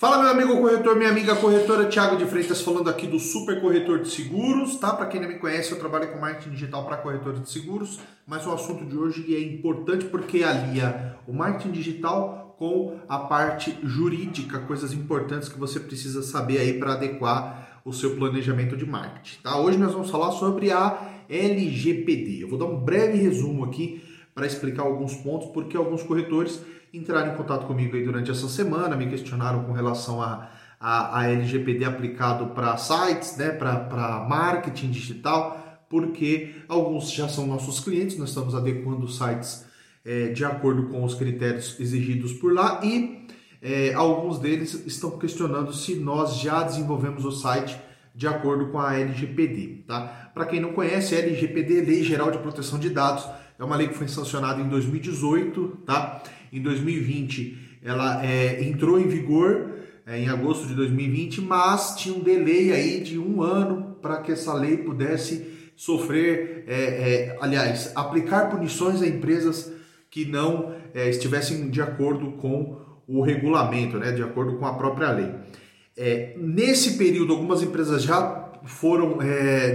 Fala meu amigo corretor, minha amiga corretora, Thiago de Freitas falando aqui do Super Corretor de Seguros, tá? Para quem não me conhece, eu trabalho com marketing digital para corretores de seguros, mas o assunto de hoje é importante porque alia o marketing digital com a parte jurídica, coisas importantes que você precisa saber aí para adequar o seu planejamento de marketing, tá? Hoje nós vamos falar sobre a LGPD. Eu vou dar um breve resumo aqui para explicar alguns pontos, porque alguns corretores entraram em contato comigo aí durante essa semana, me questionaram com relação a, a, a LGPD aplicado para sites, né, para marketing digital, porque alguns já são nossos clientes, nós estamos adequando sites é, de acordo com os critérios exigidos por lá e é, alguns deles estão questionando se nós já desenvolvemos o site de acordo com a LGPD. Tá? Para quem não conhece, a LGPD, Lei Geral de Proteção de Dados, é uma lei que foi sancionada em 2018, tá? Em 2020 ela é, entrou em vigor é, em agosto de 2020, mas tinha um delay aí de um ano para que essa lei pudesse sofrer, é, é, aliás, aplicar punições a empresas que não é, estivessem de acordo com o regulamento, né, de acordo com a própria lei. É, nesse período, algumas empresas já foram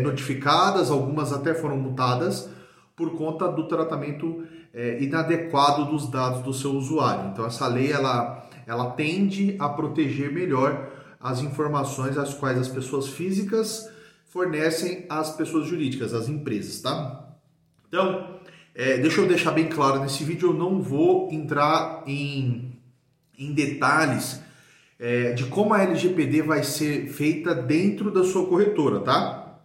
notificadas, algumas até foram multadas por conta do tratamento é, inadequado dos dados do seu usuário. Então essa lei ela, ela tende a proteger melhor as informações às quais as pessoas físicas fornecem às pessoas jurídicas, às empresas, tá? Então, é, deixa eu deixar bem claro, nesse vídeo eu não vou entrar em, em detalhes é, de como a LGPD vai ser feita dentro da sua corretora, tá?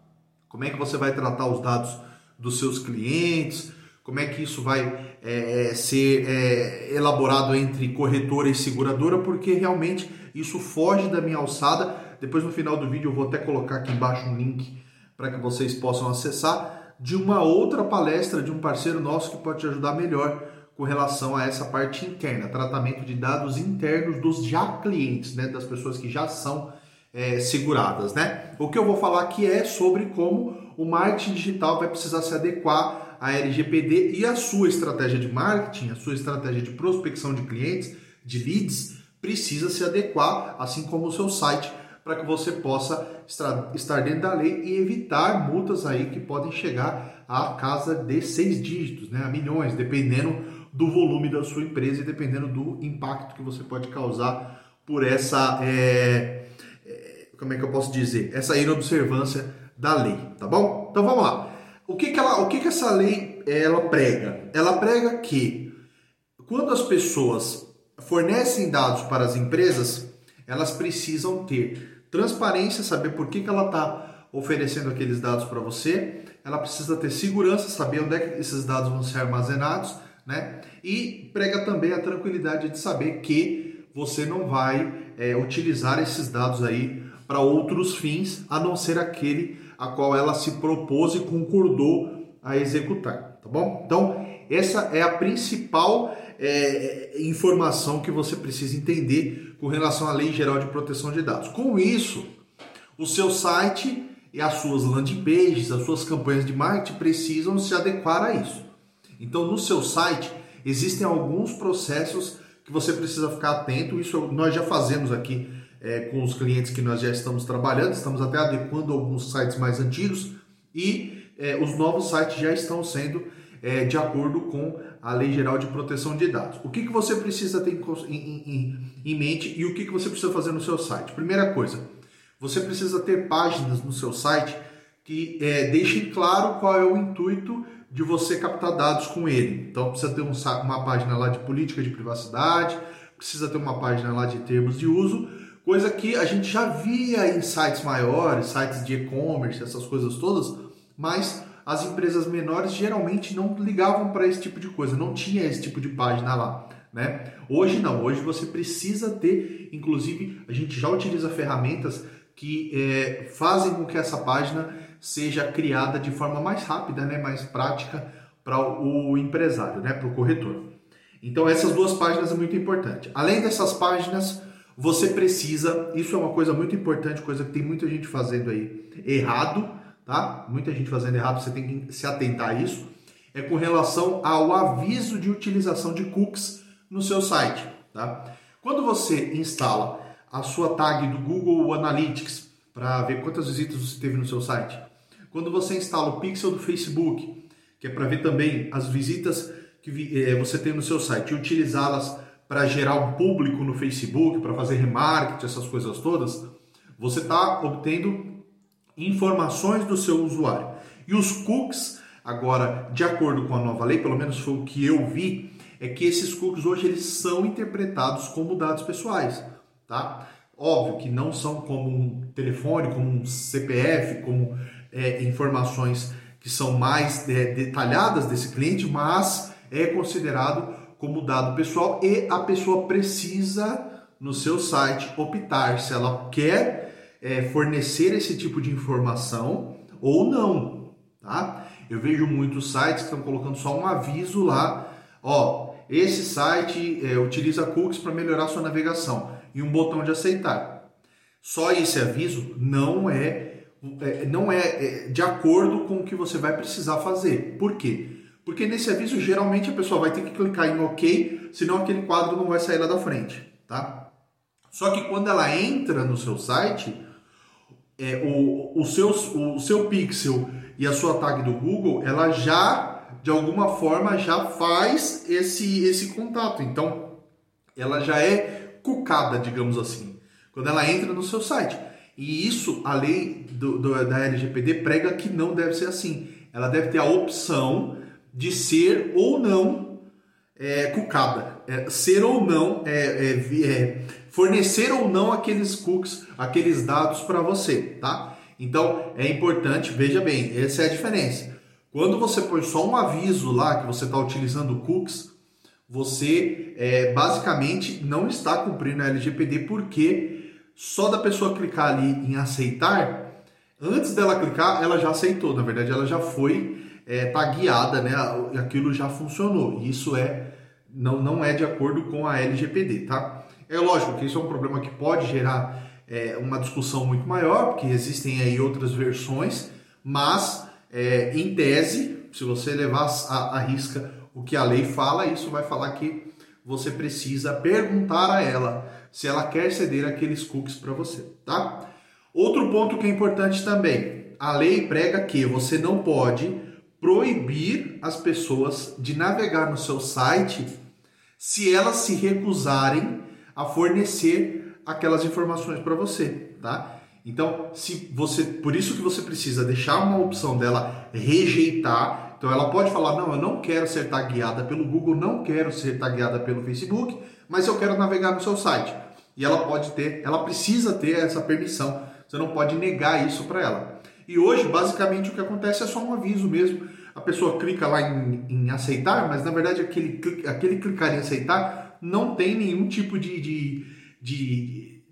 Como é que você vai tratar os dados dos seus clientes, como é que isso vai é, é, ser é, elaborado entre corretora e seguradora, porque realmente isso foge da minha alçada. Depois no final do vídeo eu vou até colocar aqui embaixo um link para que vocês possam acessar de uma outra palestra de um parceiro nosso que pode te ajudar melhor com relação a essa parte interna, tratamento de dados internos dos já clientes, né, das pessoas que já são é, seguradas, né? O que eu vou falar aqui é sobre como o marketing digital vai precisar se adequar à LGPD e a sua estratégia de marketing, a sua estratégia de prospecção de clientes, de leads, precisa se adequar, assim como o seu site, para que você possa estar dentro da lei e evitar multas aí que podem chegar à casa de seis dígitos, né, a milhões, dependendo do volume da sua empresa e dependendo do impacto que você pode causar por essa é, como é que eu posso dizer, essa inobservância da lei, tá bom? Então vamos lá. O que que, ela, o que, que essa lei ela prega? Ela prega que quando as pessoas fornecem dados para as empresas, elas precisam ter transparência, saber por que, que ela está oferecendo aqueles dados para você, ela precisa ter segurança, saber onde é que esses dados vão ser armazenados, né? E prega também a tranquilidade de saber que você não vai é, utilizar esses dados aí para outros fins, a não ser aquele a qual ela se propôs e concordou a executar, tá bom? Então, essa é a principal é, informação que você precisa entender com relação à Lei Geral de Proteção de Dados. Com isso, o seu site e as suas landing pages, as suas campanhas de marketing precisam se adequar a isso. Então, no seu site existem alguns processos que você precisa ficar atento. Isso nós já fazemos aqui é, com os clientes que nós já estamos trabalhando, estamos até adequando alguns sites mais antigos e é, os novos sites já estão sendo é, de acordo com a Lei Geral de Proteção de Dados. O que, que você precisa ter em, em, em mente e o que, que você precisa fazer no seu site? Primeira coisa, você precisa ter páginas no seu site que é, deixem claro qual é o intuito de você captar dados com ele. Então precisa ter um, uma página lá de política de privacidade, precisa ter uma página lá de termos de uso Coisa que a gente já via em sites maiores, sites de e-commerce, essas coisas todas, mas as empresas menores geralmente não ligavam para esse tipo de coisa, não tinha esse tipo de página lá. Né? Hoje não, hoje você precisa ter, inclusive a gente já utiliza ferramentas que é, fazem com que essa página seja criada de forma mais rápida, né, mais prática para o empresário, né, para o corretor. Então essas duas páginas é muito importante. Além dessas páginas, você precisa, isso é uma coisa muito importante, coisa que tem muita gente fazendo aí errado, tá? Muita gente fazendo errado, você tem que se atentar a isso. É com relação ao aviso de utilização de cookies no seu site, tá? Quando você instala a sua tag do Google Analytics para ver quantas visitas você teve no seu site. Quando você instala o pixel do Facebook, que é para ver também as visitas que é, você tem no seu site e utilizá-las para gerar um público no Facebook, para fazer remarketing, essas coisas todas, você está obtendo informações do seu usuário. E os cookies, agora, de acordo com a nova lei, pelo menos foi o que eu vi, é que esses cookies hoje eles são interpretados como dados pessoais, tá? Óbvio que não são como um telefone, como um CPF, como é, informações que são mais é, detalhadas desse cliente, mas é considerado como dado pessoal e a pessoa precisa no seu site optar se ela quer é, fornecer esse tipo de informação ou não, tá? Eu vejo muitos sites que estão colocando só um aviso lá, ó, esse site é, utiliza cookies para melhorar sua navegação e um botão de aceitar. Só esse aviso não é, é não é, é de acordo com o que você vai precisar fazer. Por quê? Porque nesse aviso, geralmente a pessoa vai ter que clicar em OK, senão aquele quadro não vai sair lá da frente, tá? Só que quando ela entra no seu site, é, o, o, seu, o seu pixel e a sua tag do Google, ela já, de alguma forma, já faz esse, esse contato. Então, ela já é cucada, digamos assim, quando ela entra no seu site. E isso, a lei do, do, da LGPD prega que não deve ser assim. Ela deve ter a opção de ser ou não é, cucada, é, ser ou não, é, é, é, fornecer ou não aqueles cookies, aqueles dados para você, tá? Então é importante, veja bem, essa é a diferença. Quando você põe só um aviso lá que você está utilizando cookies, você é, basicamente não está cumprindo a LGPD porque só da pessoa clicar ali em aceitar, antes dela clicar, ela já aceitou. Na verdade, ela já foi é, tá guiada, né? Aquilo já funcionou. Isso é não, não é de acordo com a LGPD, tá? É lógico que isso é um problema que pode gerar é, uma discussão muito maior, porque existem aí outras versões, mas é, em tese, se você levar a, a risca o que a lei fala, isso vai falar que você precisa perguntar a ela se ela quer ceder aqueles cookies para você, tá? Outro ponto que é importante também, a lei prega que você não pode proibir as pessoas de navegar no seu site se elas se recusarem a fornecer aquelas informações para você, tá? Então, se você, por isso que você precisa deixar uma opção dela rejeitar. Então, ela pode falar: "Não, eu não quero ser tagueada pelo Google, não quero ser tagueada pelo Facebook, mas eu quero navegar no seu site". E ela pode ter, ela precisa ter essa permissão. Você não pode negar isso para ela. E hoje, basicamente, o que acontece é só um aviso mesmo. A pessoa clica lá em, em aceitar, mas na verdade aquele, aquele clicar em aceitar não tem nenhum tipo de, de, de,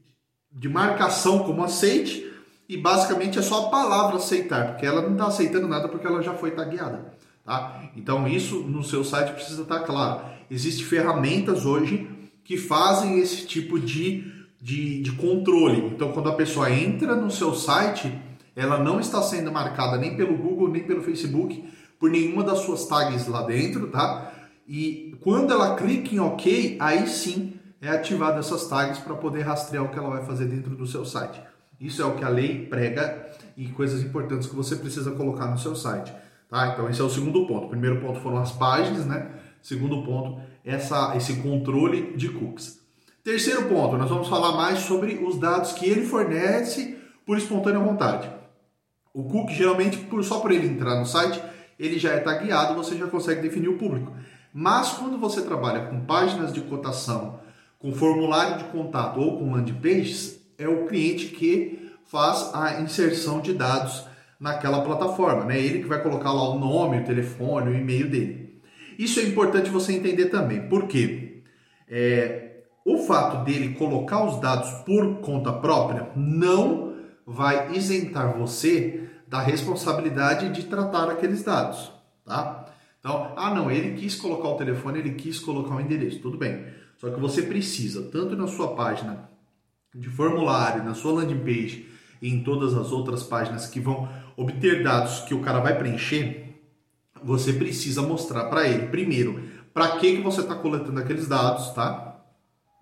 de marcação como aceite e basicamente é só a palavra aceitar, porque ela não está aceitando nada porque ela já foi tagueada. Tá? Então isso no seu site precisa estar claro. Existem ferramentas hoje que fazem esse tipo de, de, de controle. Então quando a pessoa entra no seu site, ela não está sendo marcada nem pelo Google, nem pelo Facebook, por nenhuma das suas tags lá dentro, tá? E quando ela clica em OK, aí sim é ativada essas tags para poder rastrear o que ela vai fazer dentro do seu site. Isso é o que a lei prega e coisas importantes que você precisa colocar no seu site. Tá? Então esse é o segundo ponto. O primeiro ponto foram as páginas, né? Segundo ponto, essa, esse controle de cookies. Terceiro ponto, nós vamos falar mais sobre os dados que ele fornece por espontânea vontade. O cookie, geralmente, por, só por ele entrar no site, ele já é tagueado, você já consegue definir o público. Mas quando você trabalha com páginas de cotação, com formulário de contato ou com landing pages, é o cliente que faz a inserção de dados naquela plataforma, né? Ele que vai colocar lá o nome, o telefone, o e-mail dele. Isso é importante você entender também, porque é, o fato dele colocar os dados por conta própria não vai isentar você da responsabilidade de tratar aqueles dados, tá? Então, ah não, ele quis colocar o telefone, ele quis colocar o endereço, tudo bem. Só que você precisa, tanto na sua página de formulário, na sua landing page e em todas as outras páginas que vão obter dados que o cara vai preencher, você precisa mostrar para ele, primeiro, para que, que você está coletando aqueles dados, tá?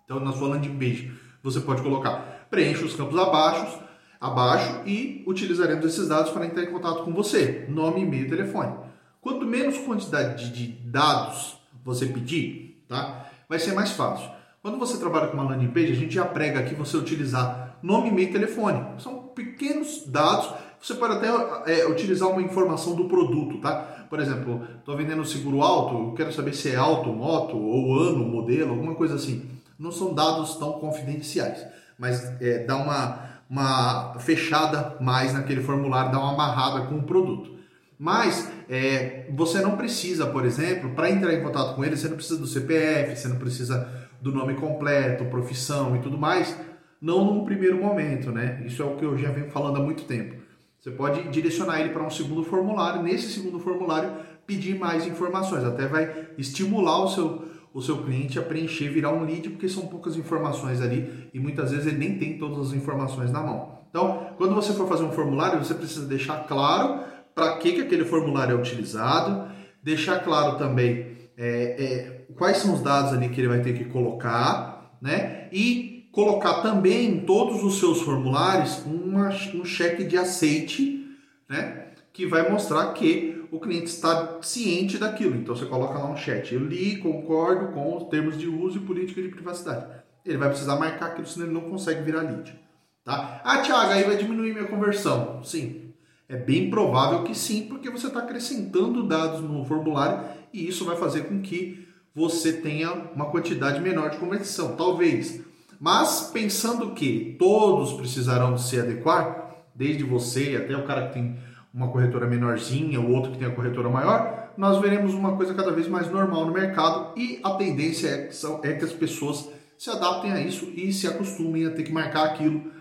Então, na sua landing page, você pode colocar preencha os campos abaixo, abaixo e utilizaremos esses dados para entrar em contato com você, nome, e-mail, telefone. Quanto menos quantidade de dados você pedir, tá? Vai ser mais fácil. Quando você trabalha com uma landing page, a gente já prega aqui você utilizar nome, e-mail telefone. São pequenos dados. Você pode até é, utilizar uma informação do produto, tá? Por exemplo, estou vendendo seguro alto, quero saber se é auto, moto, ou ano, modelo, alguma coisa assim. Não são dados tão confidenciais, mas é, dá uma, uma fechada mais naquele formulário, dá uma amarrada com o produto. Mas é, você não precisa, por exemplo, para entrar em contato com ele, você não precisa do CPF, você não precisa do nome completo, profissão e tudo mais, não num primeiro momento, né? Isso é o que eu já venho falando há muito tempo. Você pode direcionar ele para um segundo formulário, nesse segundo formulário pedir mais informações, até vai estimular o seu, o seu cliente a preencher, virar um lead, porque são poucas informações ali e muitas vezes ele nem tem todas as informações na mão. Então, quando você for fazer um formulário, você precisa deixar claro para que, que aquele formulário é utilizado, deixar claro também é, é, quais são os dados ali que ele vai ter que colocar, né? E colocar também em todos os seus formulários uma, um cheque de aceite, né? Que vai mostrar que o cliente está ciente daquilo. Então você coloca lá um chat, eu li, concordo com os termos de uso e política de privacidade. Ele vai precisar marcar aquilo, senão ele não consegue virar lead. Tá? Ah, Thiago, aí vai diminuir minha conversão. Sim, é bem provável que sim, porque você está acrescentando dados no formulário e isso vai fazer com que você tenha uma quantidade menor de conversão, talvez. Mas pensando que todos precisarão se adequar, desde você até o cara que tem uma corretora menorzinha, o outro que tem a corretora maior, nós veremos uma coisa cada vez mais normal no mercado e a tendência é que, é que as pessoas se adaptem a isso e se acostumem a ter que marcar aquilo,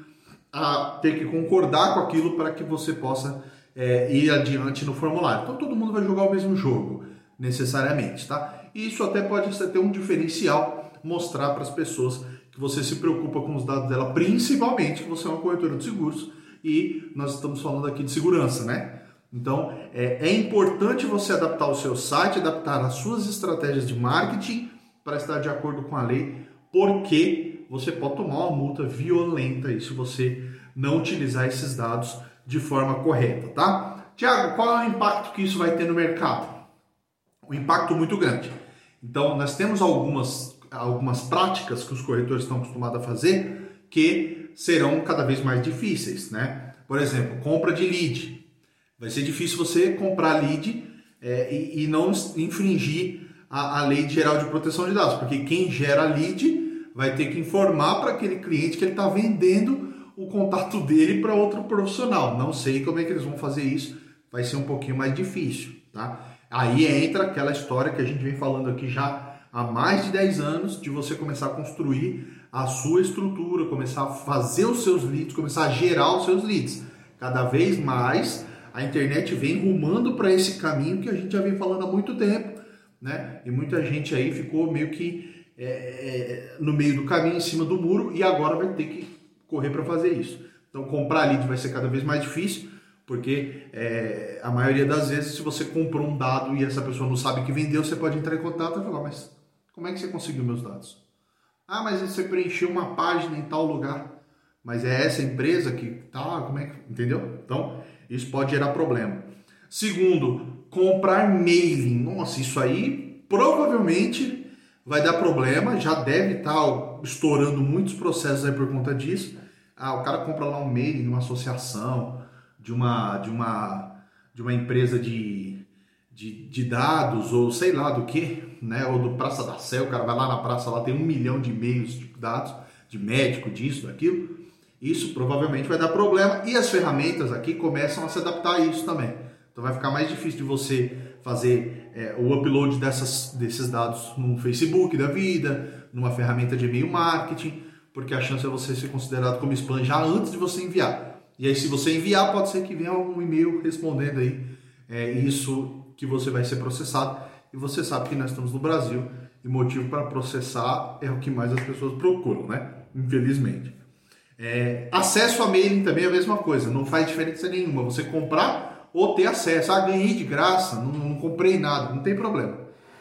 a ter que concordar com aquilo para que você possa é, ir adiante no formulário. Então todo mundo vai jogar o mesmo jogo necessariamente, tá? E isso até pode ter um diferencial, mostrar para as pessoas que você se preocupa com os dados dela, principalmente que você é uma corretora de seguros e nós estamos falando aqui de segurança, né? Então é, é importante você adaptar o seu site, adaptar as suas estratégias de marketing para estar de acordo com a lei, porque você pode tomar uma multa violenta se você não utilizar esses dados de forma correta, tá? Tiago, qual é o impacto que isso vai ter no mercado? um impacto muito grande. Então, nós temos algumas, algumas práticas que os corretores estão acostumados a fazer que serão cada vez mais difíceis, né? Por exemplo, compra de lead. Vai ser difícil você comprar lead é, e, e, não infringir a, a lei geral de proteção de dados, porque quem gera lead vai ter que informar para aquele cliente que ele está vendendo o contato dele para outro profissional. Não sei como é que eles vão fazer isso, vai ser um pouquinho mais difícil, tá? Aí entra aquela história que a gente vem falando aqui já há mais de 10 anos de você começar a construir a sua estrutura, começar a fazer os seus leads, começar a gerar os seus leads. Cada vez mais a internet vem rumando para esse caminho que a gente já vem falando há muito tempo, né? E muita gente aí ficou meio que é, é, no meio do caminho, em cima do muro, e agora vai ter que correr para fazer isso. Então, comprar lead vai ser cada vez mais difícil. Porque é, a maioria das vezes, se você comprou um dado e essa pessoa não sabe que vendeu, você pode entrar em contato e falar, mas como é que você conseguiu meus dados? Ah, mas você preencheu uma página em tal lugar. Mas é essa empresa que tá, como é que. Entendeu? Então, isso pode gerar problema. Segundo, comprar mailing. Nossa, isso aí provavelmente vai dar problema, já deve estar tá estourando muitos processos aí por conta disso. Ah, o cara compra lá um mailing numa associação, de uma, de uma, de uma empresa de, de, de dados ou sei lá do que, né? Ou do Praça da Sé, o cara vai lá na praça, lá tem um milhão de e-mails de dados, de médico, disso, daquilo. Isso provavelmente vai dar problema e as ferramentas aqui começam a se adaptar a isso também. Então vai ficar mais difícil de você fazer é, o upload dessas, desses dados no Facebook da vida, numa ferramenta de e-mail marketing, porque a chance é você ser considerado como spam já antes de você enviar. E aí, se você enviar, pode ser que venha um e-mail respondendo aí é, isso que você vai ser processado. E você sabe que nós estamos no Brasil e motivo para processar é o que mais as pessoas procuram, né? Infelizmente. É, acesso a mailing também é a mesma coisa, não faz diferença nenhuma. Você comprar ou ter acesso. Ah, ganhei de graça, não, não comprei nada, não tem problema.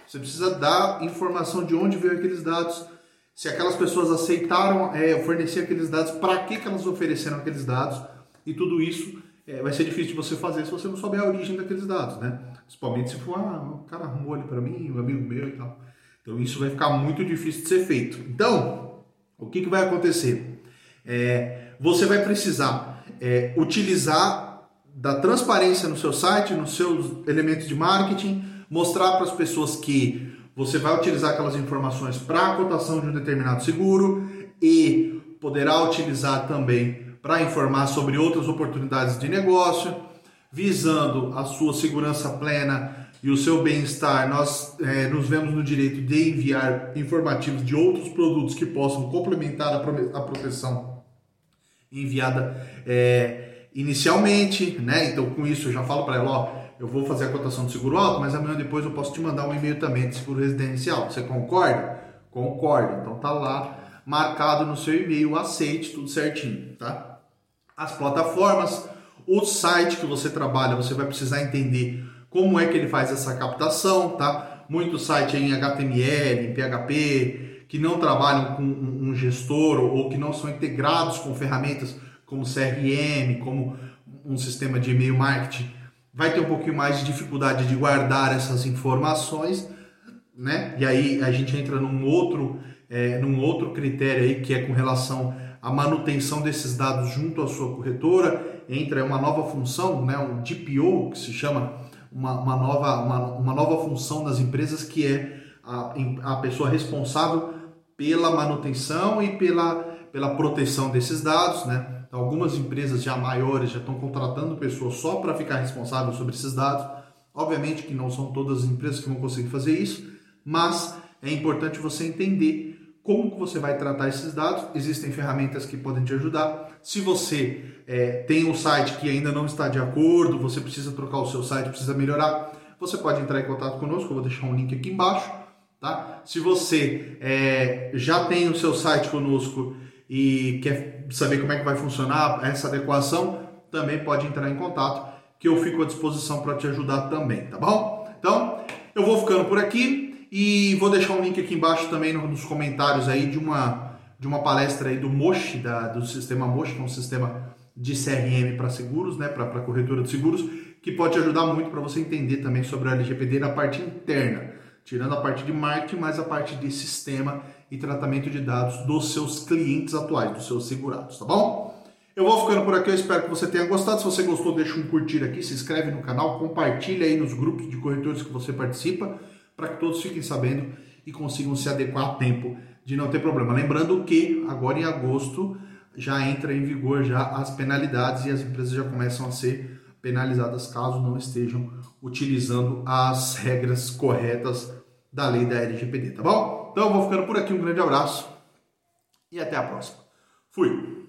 Você precisa dar informação de onde veio aqueles dados, se aquelas pessoas aceitaram é, fornecer aqueles dados, para que, que elas ofereceram aqueles dados, e tudo isso é, vai ser difícil de você fazer se você não souber a origem daqueles dados, né? Principalmente se for, ah, o cara arrumou ali para mim, um amigo meu e tal. Então isso vai ficar muito difícil de ser feito. Então, o que, que vai acontecer? É, você vai precisar é, utilizar da transparência no seu site, nos seus elementos de marketing, mostrar para as pessoas que você vai utilizar aquelas informações para a cotação de um determinado seguro e poderá utilizar também para informar sobre outras oportunidades de negócio, visando a sua segurança plena e o seu bem-estar. Nós é, nos vemos no direito de enviar informativos de outros produtos que possam complementar a, proteção enviada é, inicialmente, né? Então, com isso, eu já falo para ela, ó eu vou fazer a cotação do seguro alto, mas amanhã depois eu posso te mandar um e-mail também de seguro residencial. Você concorda? Concordo. Então tá lá marcado no seu e-mail, aceite tudo certinho, tá? As plataformas, o site que você trabalha, você vai precisar entender como é que ele faz essa captação, tá? Muito site em HTML, em PHP, que não trabalham com um gestor ou que não são integrados com ferramentas como CRM, como um sistema de e-mail marketing vai ter um pouquinho mais de dificuldade de guardar essas informações, né? E aí a gente entra num outro, é, num outro critério aí que é com relação à manutenção desses dados junto à sua corretora. Entra uma nova função, né? Um DPO que se chama uma, uma nova, uma, uma nova função das empresas que é a, a pessoa responsável pela manutenção e pela, pela proteção desses dados, né? Então, algumas empresas já maiores já estão contratando pessoas só para ficar responsável sobre esses dados. Obviamente que não são todas as empresas que vão conseguir fazer isso, mas é importante você entender como que você vai tratar esses dados. Existem ferramentas que podem te ajudar. Se você é, tem um site que ainda não está de acordo, você precisa trocar o seu site, precisa melhorar, você pode entrar em contato conosco. Eu vou deixar um link aqui embaixo. Tá? Se você é, já tem o seu site conosco e quer saber como é que vai funcionar essa adequação, também pode entrar em contato, que eu fico à disposição para te ajudar também, tá bom? Então, eu vou ficando por aqui e vou deixar um link aqui embaixo também nos comentários aí de uma de uma palestra aí do Moshi, da, do sistema Moshi, que é um sistema de CRM para seguros, né, para corretora de seguros, que pode ajudar muito para você entender também sobre a LGPD na parte interna, tirando a parte de marketing, mas a parte de sistema e tratamento de dados dos seus clientes atuais, dos seus segurados, tá bom? Eu vou ficando por aqui, eu espero que você tenha gostado. Se você gostou, deixa um curtir aqui, se inscreve no canal, compartilha aí nos grupos de corretores que você participa, para que todos fiquem sabendo e consigam se adequar a tempo de não ter problema. Lembrando que agora em agosto já entra em vigor já as penalidades e as empresas já começam a ser penalizadas caso não estejam utilizando as regras corretas da lei da LGPD, tá bom? Então eu vou ficando por aqui, um grande abraço e até a próxima. Fui!